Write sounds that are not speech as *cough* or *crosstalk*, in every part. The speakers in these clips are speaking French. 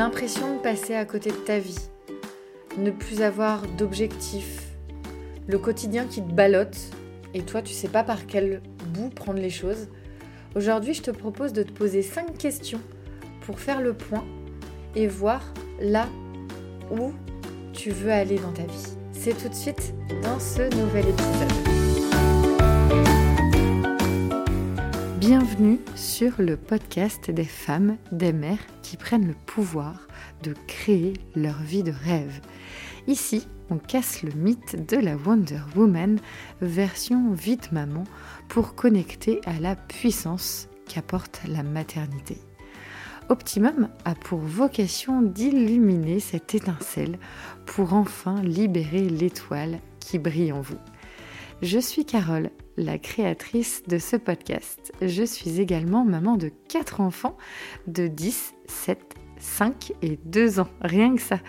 l'impression de passer à côté de ta vie, ne plus avoir d'objectif, le quotidien qui te ballotte et toi tu sais pas par quel bout prendre les choses. Aujourd'hui, je te propose de te poser 5 questions pour faire le point et voir là où tu veux aller dans ta vie. C'est tout de suite dans ce nouvel épisode. Bienvenue sur le podcast des femmes, des mères qui prennent le pouvoir de créer leur vie de rêve. Ici, on casse le mythe de la Wonder Woman version vite maman pour connecter à la puissance qu'apporte la maternité. Optimum a pour vocation d'illuminer cette étincelle pour enfin libérer l'étoile qui brille en vous. Je suis Carole, la créatrice de ce podcast. Je suis également maman de 4 enfants de 10, 7, 5 et 2 ans, rien que ça.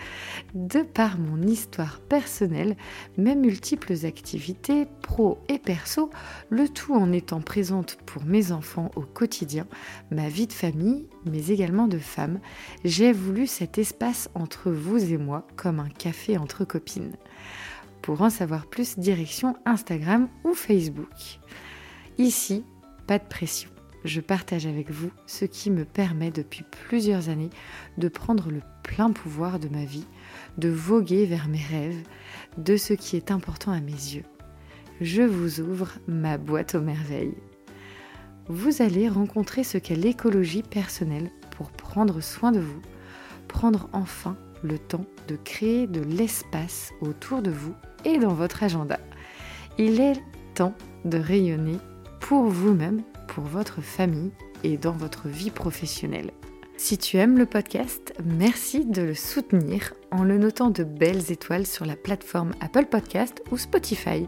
De par mon histoire personnelle, mes multiples activités, pro et perso, le tout en étant présente pour mes enfants au quotidien, ma vie de famille, mais également de femme, j'ai voulu cet espace entre vous et moi comme un café entre copines. Pour en savoir plus, direction Instagram ou Facebook. Ici, pas de pression. Je partage avec vous ce qui me permet depuis plusieurs années de prendre le plein pouvoir de ma vie, de voguer vers mes rêves, de ce qui est important à mes yeux. Je vous ouvre ma boîte aux merveilles. Vous allez rencontrer ce qu'est l'écologie personnelle pour prendre soin de vous, prendre enfin le temps de créer de l'espace autour de vous et dans votre agenda. Il est temps de rayonner pour vous-même, pour votre famille et dans votre vie professionnelle. Si tu aimes le podcast, merci de le soutenir en le notant de belles étoiles sur la plateforme Apple Podcast ou Spotify.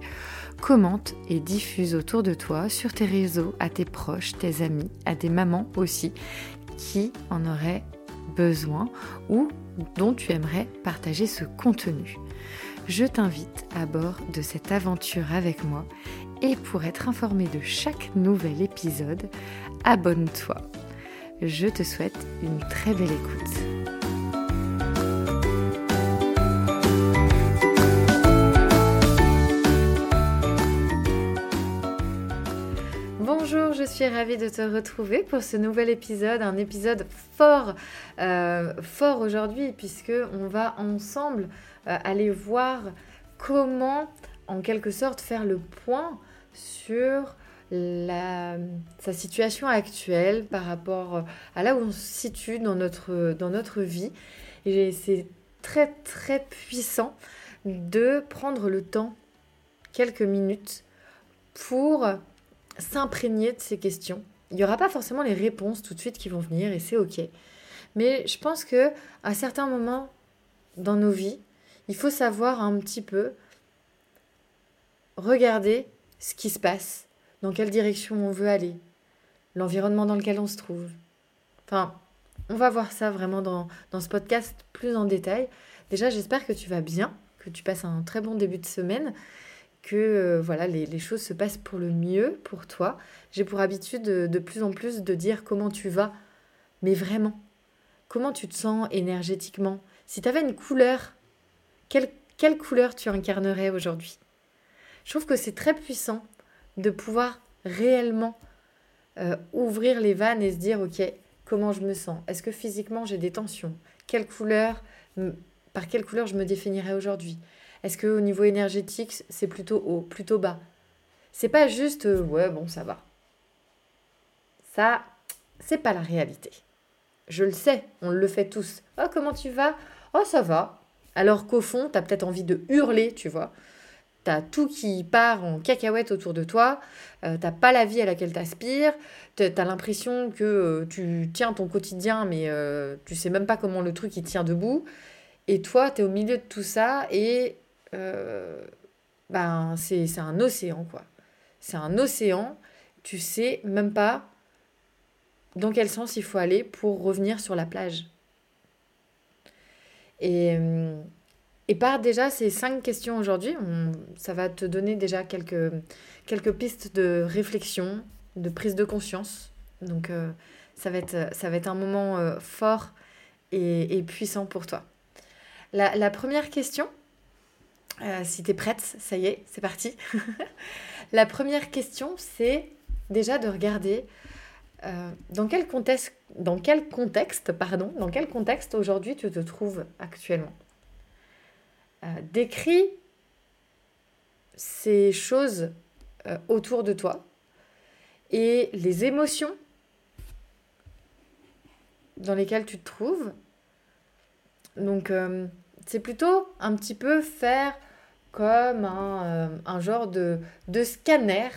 Commente et diffuse autour de toi, sur tes réseaux, à tes proches, tes amis, à des mamans aussi, qui en auraient besoin ou dont tu aimerais partager ce contenu. Je t'invite à bord de cette aventure avec moi et pour être informé de chaque nouvel épisode, abonne-toi. Je te souhaite une très belle écoute. Je suis ravie de te retrouver pour ce nouvel épisode, un épisode fort, euh, fort aujourd'hui puisque on va ensemble euh, aller voir comment, en quelque sorte, faire le point sur sa situation actuelle par rapport à là où on se situe dans notre, dans notre vie. Et c'est très très puissant de prendre le temps, quelques minutes, pour s'imprégner de ces questions. Il n'y aura pas forcément les réponses tout de suite qui vont venir et c'est ok. Mais je pense que à certains moments dans nos vies, il faut savoir un petit peu regarder ce qui se passe, dans quelle direction on veut aller, l'environnement dans lequel on se trouve. Enfin, on va voir ça vraiment dans, dans ce podcast plus en détail. Déjà, j'espère que tu vas bien, que tu passes un très bon début de semaine, que euh, voilà les, les, choses se passent pour le mieux pour toi. J'ai pour habitude de, de, plus en plus de dire comment tu vas, mais vraiment, comment tu te sens énergétiquement? Si tu avais une couleur quelle, couleur tu incarnerais aujourd'hui? Je trouve que c'est très puissant de pouvoir réellement euh, ouvrir les vannes et se dire, ok, comment je me sens? Est-ce que physiquement j'ai des tensions? Quelle couleur, par quelle couleur je me définirais aujourd'hui? Est-ce que au niveau énergétique, c'est plutôt haut, plutôt bas? C'est pas juste, euh, ouais, bon, ça va. Ça, c'est pas la réalité. Je le sais, on le fait tous. Oh, comment tu vas? Oh, ça va. Alors qu'au fond, tu as peut-être envie de hurler, tu vois. Tu as tout qui part en cacahuète autour de toi, euh, t'as pas la vie à laquelle tu aspires, tu as l'impression que euh, tu tiens ton quotidien, mais tu sais même pas comment le truc il tient debout. Et toi, tu es au milieu de tout ça et ben, c'est un océan, quoi. C'est un océan, tu sais même pas dans quel sens il faut aller pour revenir sur la plage. Et, euh, et par déjà ces cinq questions aujourd'hui, ça va te donner déjà quelques, quelques pistes de réflexion, de prise de conscience. Donc euh, ça, va être, ça va être un moment euh, fort et, puissant pour toi. La, première question, euh, si tu es prête, ça y est, c'est parti. *laughs* la première question, c'est déjà de regarder euh, dans quel contexte, aujourd'hui tu te trouves actuellement? Euh, décris ces choses autour de toi et les émotions dans lesquelles tu te trouves. Donc, c'est plutôt un petit peu faire comme un, un genre de, de scanner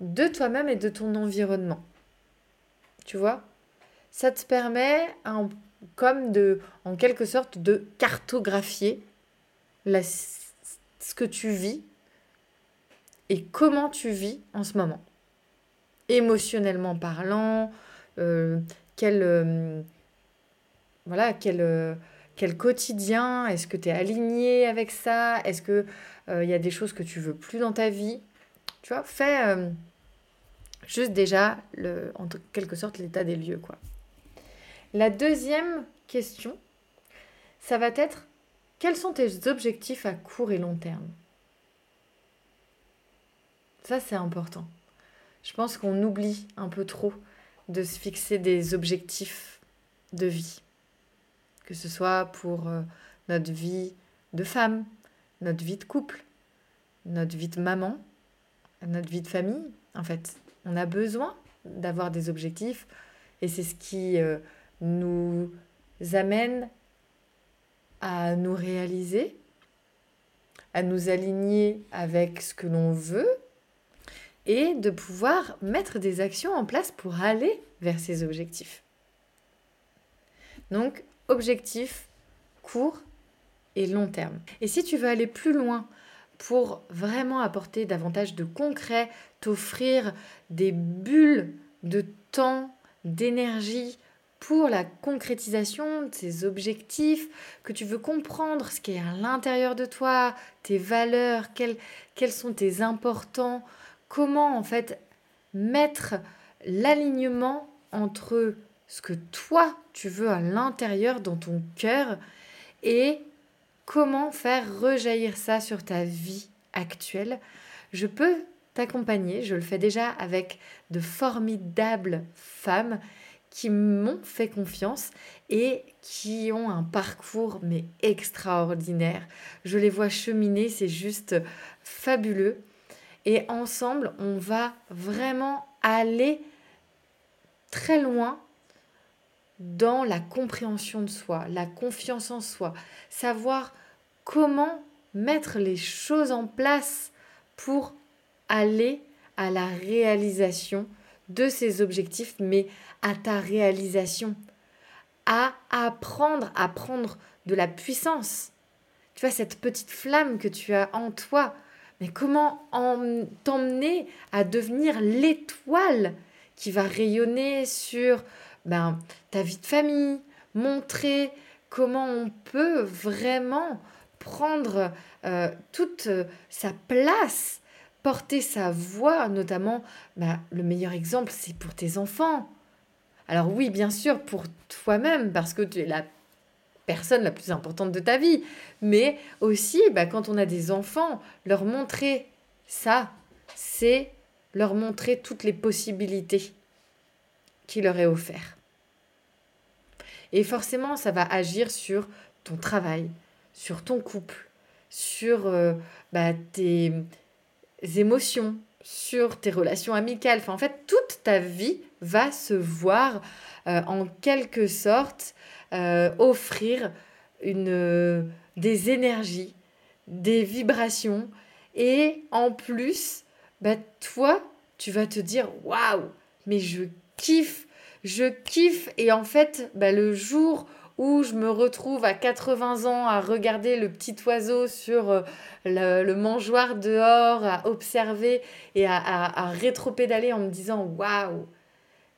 de toi-même et de ton environnement. Tu vois? Ça te permet, comme de, en quelque sorte, de cartographier ce que tu vis et comment tu vis en ce moment. Émotionnellement parlant, euh, quel, euh, voilà, quel, euh, quel quotidien, est-ce que tu es aligné avec ça Est-ce qu'il il y a des choses que tu veux plus dans ta vie? Tu vois, fais Juste déjà, en quelque sorte, l'état des lieux. Quoi. La deuxième question, ça va être quels sont tes objectifs à court et long terme? Ça, c'est important. Je pense qu'on oublie un peu trop de se fixer des objectifs de vie. Que ce soit pour euh, notre vie de femme, notre vie de couple, notre vie de maman, notre vie de famille, en fait. On a besoin d'avoir des objectifs et c'est ce qui euh, nous amène à nous réaliser, à nous aligner avec ce que l'on veut et de pouvoir mettre des actions en place pour aller vers ces objectifs. Donc, objectif court et long terme. Et si tu veux aller plus loin pour vraiment apporter davantage de concret, t'offrir des bulles de temps, d'énergie pour la concrétisation de ces objectifs, que tu veux comprendre ce qui est à l'intérieur de toi, tes valeurs, quels, quels sont tes importants, comment en fait mettre l'alignement entre ce que toi tu veux à l'intérieur dans ton cœur et comment faire rejaillir ça sur ta vie actuelle. Je peux t'accompagner, je le fais déjà avec de formidables femmes qui m'ont fait confiance et qui ont un parcours mais extraordinaire. Je les vois cheminer, c'est juste fabuleux. Et ensemble, on va vraiment aller très loin dans la compréhension de soi, la confiance en soi, savoir comment mettre les choses en place pour aller à la réalisation de ces objectifs, mais à ta réalisation, à apprendre à prendre de la puissance. Tu vois, cette petite flamme que tu as en toi, mais comment t'emmener à devenir l'étoile qui va rayonner sur ben, ta vie de famille, montrer comment on peut vraiment prendre euh, toute euh, sa place, porter sa voix, notamment, ben, le meilleur exemple, c'est pour tes enfants. Alors oui, bien sûr, pour toi-même, parce que tu es la personne la plus importante de ta vie, mais aussi ben, quand on a des enfants, leur montrer ça, c'est leur montrer toutes les possibilités qui leur est offert. Et forcément, ça va agir sur ton travail, sur ton couple, sur euh, bah, tes émotions, sur tes relations amicales. En fait, toute ta vie va se voir euh, en quelque sorte euh, offrir une, des énergies, des vibrations. Et en plus, bah, toi, tu vas te dire waouh, mais je kiffe, je kiffe. Et en fait, bah, le jour où je me retrouve à 80 ans à regarder le petit oiseau sur euh, le, mangeoir dehors, à observer et à, à, rétro-pédaler en me disant waouh,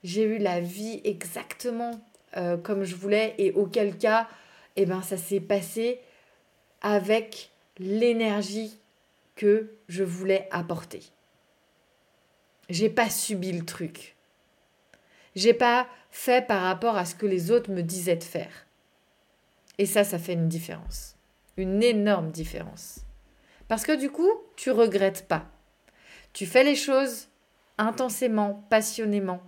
j'ai eu la vie exactement euh, comme je voulais et auquel cas, eh ben, ça s'est passé avec l'énergie que je voulais apporter. J'ai pas subi le truc. J'ai pas fait par rapport à ce que les autres me disaient de faire. Et ça, ça fait une différence. Une énorme différence. Parce que du coup, tu regrettes pas. Tu fais les choses intensément, passionnément,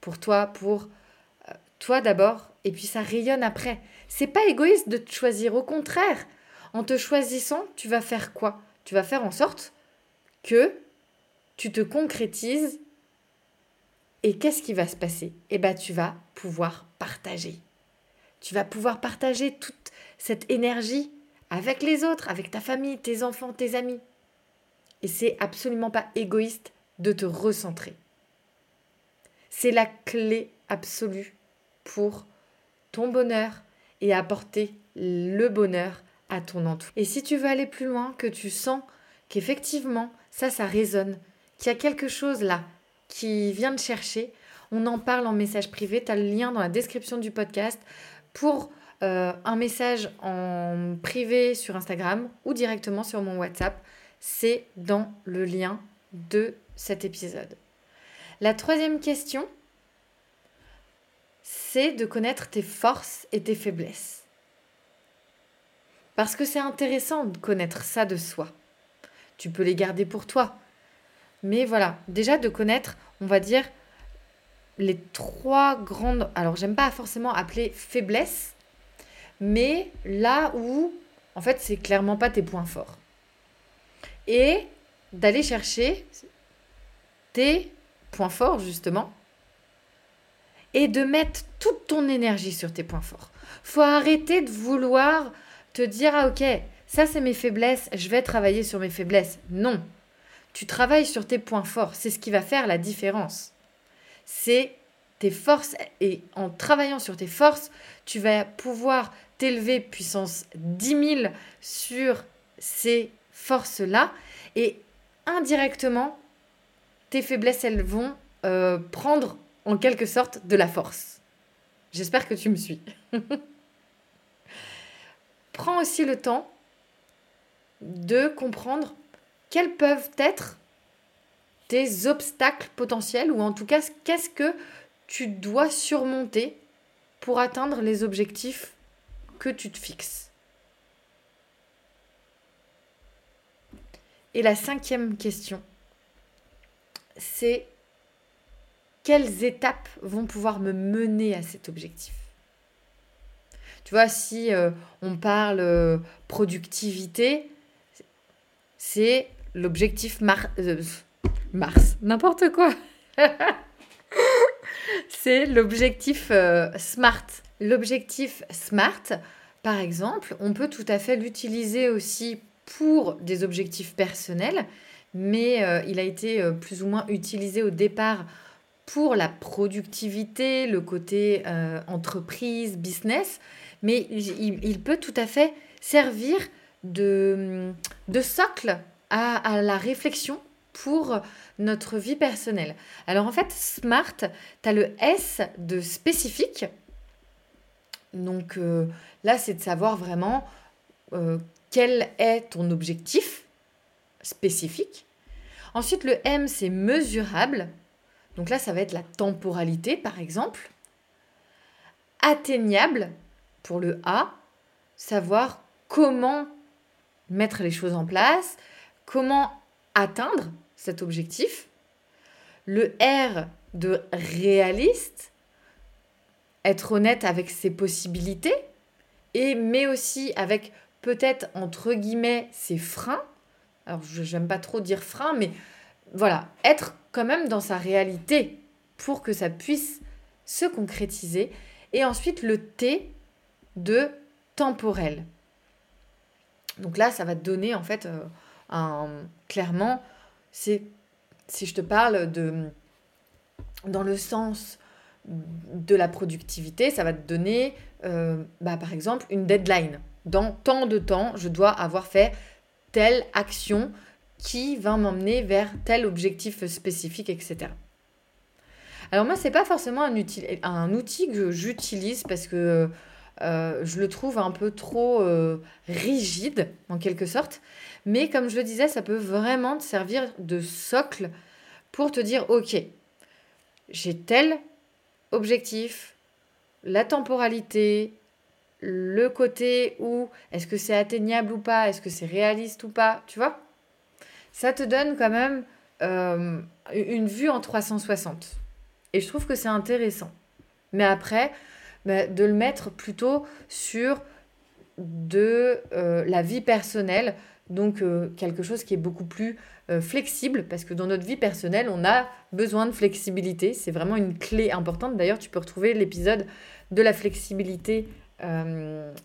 pour toi, pour euh, toi d'abord, et puis ça rayonne après. C'est pas égoïste de te choisir, au contraire. En te choisissant, tu vas faire quoi? Tu vas faire en sorte que tu te concrétises et qu'est-ce qui va se passer? Eh bien, tu vas pouvoir partager. Tu vas pouvoir partager toute cette énergie avec les autres, avec ta famille, tes enfants, tes amis. Et c'est absolument pas égoïste de te recentrer. C'est la clé absolue pour ton bonheur et apporter le bonheur à ton entourage. Et si tu veux aller plus loin, que tu sens qu'effectivement ça, ça résonne, qu'il y a quelque chose là qui vient de chercher, on en parle en message privé. Tu as le lien dans la description du podcast pour euh, un message en privé sur Instagram ou directement sur mon WhatsApp. C'est dans le lien de cet épisode. La troisième question, c'est de connaître tes forces et tes faiblesses. Parce que c'est intéressant de connaître ça de soi. Tu peux les garder pour toi. Mais voilà, déjà de connaître, on va dire, les trois grandes... Alors j'aime pas forcément appeler faiblesses, mais là où, en fait, c'est clairement pas tes points forts. Et d'aller chercher tes points forts, justement, et de mettre toute ton énergie sur tes points forts. Faut arrêter de vouloir te dire ah ok, ça c'est mes faiblesses, je vais travailler sur mes faiblesses. Non. Tu travailles sur tes points forts, c'est ce qui va faire la différence. C'est tes forces et en travaillant sur tes forces, tu vas pouvoir t'élever puissance 10 000 sur ces forces-là et indirectement, tes faiblesses, elles vont euh, prendre en quelque sorte de la force. J'espère que tu me suis. *laughs* Prends aussi le temps de comprendre quels peuvent être tes obstacles potentiels ou en tout cas qu'est-ce que tu dois surmonter pour atteindre les objectifs que tu te fixes? Et la cinquième question, c'est quelles étapes vont pouvoir me mener à cet objectif? Tu vois, si euh, on parle euh, productivité, c'est l'objectif euh, Mars, n'importe quoi. *laughs* c'est l'objectif SMART. L'objectif SMART, par exemple, on peut tout à fait l'utiliser aussi pour des objectifs personnels, mais il a été plus ou moins utilisé au départ pour la productivité, le côté euh, entreprise, business, mais il, peut tout à fait servir de, de socle à, la réflexion pour notre vie personnelle. Alors en fait, SMART, tu as le S de spécifique. Donc euh, là, c'est de savoir vraiment euh, quel est ton objectif spécifique. Ensuite, le M, c'est mesurable. Donc là, ça va être la temporalité, par exemple. Atteignable, pour le A, savoir comment mettre les choses en place, comment atteindre cet objectif. Le R de réaliste, être honnête avec ses possibilités, et mais aussi avec peut-être entre guillemets ses freins. Alors je n'aime pas trop dire freins, mais voilà, être quand même dans sa réalité pour que ça puisse se concrétiser. Et ensuite, le T de temporel. Donc là, ça va donner en fait euh, clairement, c'est si je te parle de dans le sens de la productivité, ça va te donner euh, bah, par exemple une deadline. Dans tant de temps, je dois avoir fait telle action qui va m'emmener vers tel objectif spécifique, etc. Alors moi, c'est pas forcément un, un outil que j'utilise parce que je le trouve un peu trop euh, rigide, en quelque sorte. Mais comme je le disais, ça peut vraiment te servir de socle pour te dire, OK, j'ai tel objectif, la temporalité, le côté où est-ce que c'est atteignable ou pas, est-ce que c'est réaliste ou pas, tu vois Ça te donne quand même euh, une vue en 360. Et je trouve que c'est intéressant. Mais après, bah, de le mettre plutôt sur de euh, la vie personnelle, donc euh, quelque chose qui est beaucoup plus flexible, parce que dans notre vie personnelle, on a besoin de flexibilité. C'est vraiment une clé importante. D'ailleurs, tu peux retrouver l'épisode de la flexibilité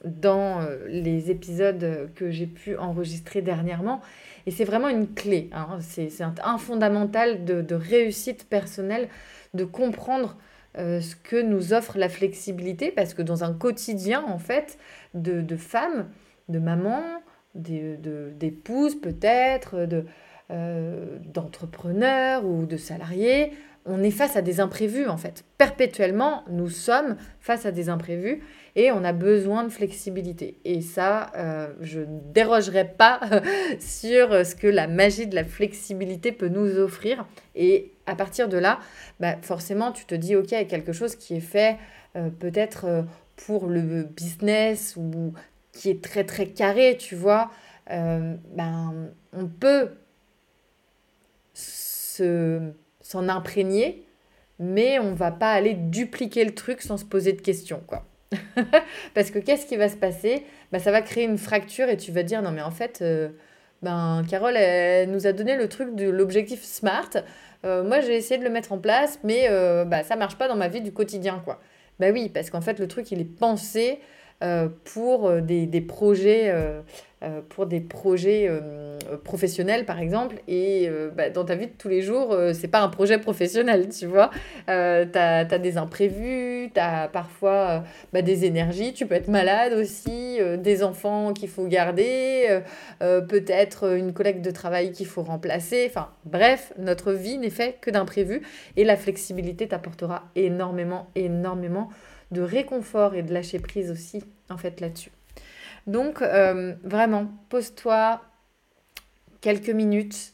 dans les épisodes que j'ai pu enregistrer dernièrement. Et c'est vraiment une clé, hein. c'est un, fondamental de, réussite personnelle, de comprendre euh, ce que nous offre la flexibilité, parce que dans un quotidien, en fait, de, de femmes, de mamans, d'épouses peut-être, euh, d'entrepreneurs ou de salariés, on est face à des imprévus en fait. Perpétuellement, nous sommes face à des imprévus et on a besoin de flexibilité. Et ça, euh, je ne dérogerai pas *laughs* sur ce que la magie de la flexibilité peut nous offrir. Et à partir de là, bah, forcément, tu te dis, OK, quelque chose qui est fait euh, peut-être euh, pour le business ou qui est très très carré, tu vois, ben, on peut se s'en imprégner, mais on va pas aller dupliquer le truc sans se poser de questions, quoi. *laughs* Parce que qu'est-ce qui va se passer? Bah, Ça va créer une fracture et tu vas dire non mais en fait, euh, ben, Carole, elle, nous a donné le truc de l'objectif SMART. Euh, moi j'ai essayé de le mettre en place, mais euh, bah, ça marche pas dans ma vie du quotidien. quoi. Bah oui, parce qu'en fait le truc il est pensé pour euh, des, des projets, euh, pour des projets professionnels, par exemple. Et bah, dans ta vie de tous les jours, c'est pas un projet professionnel, tu vois. tu as, des imprévus, tu as parfois bah, des énergies, tu peux être malade aussi, des enfants qu'il faut garder, peut-être une collègue de travail qu'il faut remplacer. Enfin, bref, notre vie n'est faite que d'imprévus. Et la flexibilité t'apportera énormément, énormément de réconfort et de lâcher prise aussi, en fait, là-dessus. Donc, euh, vraiment, pose-toi quelques minutes.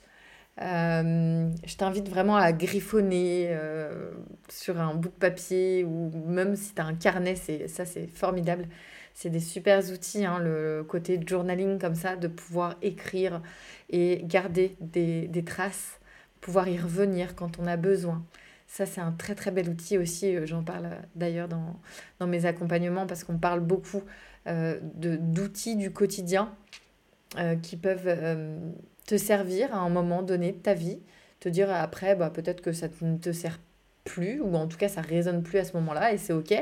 Euh, je t'invite vraiment à griffonner euh, sur un bout de papier ou même si tu as un carnet, c'est, ça c'est formidable. C'est des super outils, hein, le côté journaling comme ça, de pouvoir écrire et garder des, des traces, pouvoir y revenir quand on a besoin. Ça, c'est un très très bel outil aussi. Euh, j'en parle euh, d'ailleurs dans, dans, mes accompagnements parce qu'on parle beaucoup euh, d'outils du quotidien qui peuvent te servir à un moment donné de ta vie. Te dire après, bah, peut-être que ça ne te sert plus ou en tout cas ça résonne plus à ce moment-là et c'est ok.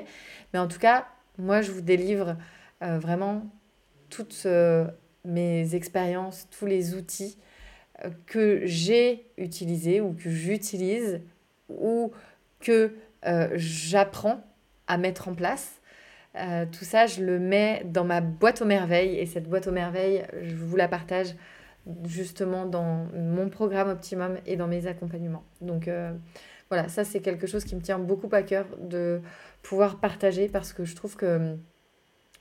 Mais en tout cas, moi, je vous délivre vraiment toutes mes expériences, tous les outils que j'ai utilisés ou que j'utilise ou que euh, j'apprends à mettre en place. Euh, tout ça, je le mets dans ma boîte aux merveilles et cette boîte aux merveilles, je vous la partage justement dans mon programme Optimum et dans mes accompagnements. Donc euh, voilà, ça c'est quelque chose qui me tient beaucoup à cœur de pouvoir partager parce que je trouve que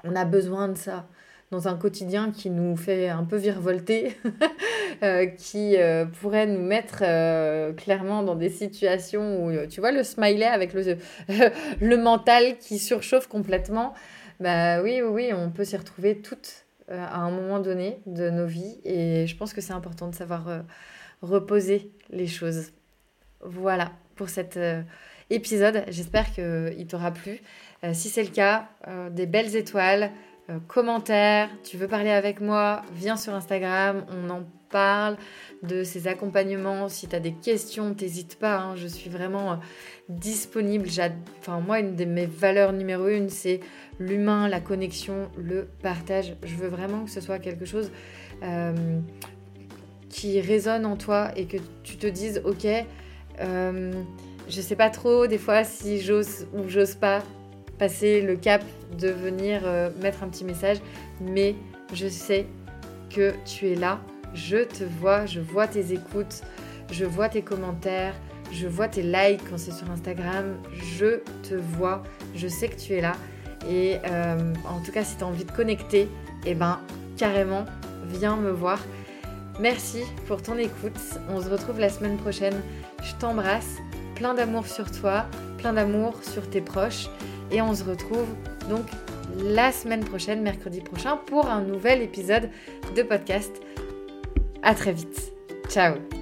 on a besoin de ça dans un quotidien qui nous fait un peu virevolter, *laughs* euh, qui euh, pourrait nous mettre euh, clairement dans des situations où, tu vois, le smiley avec le, *laughs* le mental qui surchauffe complètement, bah oui, oui, oui, on peut s'y retrouver toutes à un moment donné de nos vies et je pense que c'est important de savoir reposer les choses. Voilà pour cet épisode, j'espère qu'il t'aura plu. si c'est le cas, des belles étoiles, euh, commentaires, tu veux parler avec moi, viens sur Instagram, on en parle de ces accompagnements. Si tu as des questions, n'hésite pas, hein, je suis vraiment euh, disponible. Enfin, moi, une de mes valeurs numéro une, c'est l'humain, la connexion, le partage. Je veux vraiment que ce soit quelque chose euh, qui résonne en toi et que tu te dises, ok, je sais pas trop des fois si j'ose ou j'ose pas passer le cap de venir euh, mettre un petit message, mais je sais que tu es là, je te vois, je vois tes écoutes, je vois tes commentaires, je vois tes likes quand c'est sur Instagram, je te vois, je sais que tu es là. Et euh, en tout cas, si tu as envie de connecter, eh ben carrément, viens me voir. Merci pour ton écoute. On se retrouve la semaine prochaine. Je t'embrasse. Plein d'amour sur toi, plein d'amour sur tes proches. Et on se retrouve donc la semaine prochaine, mercredi prochain, pour un nouvel épisode de podcast. À très vite. Ciao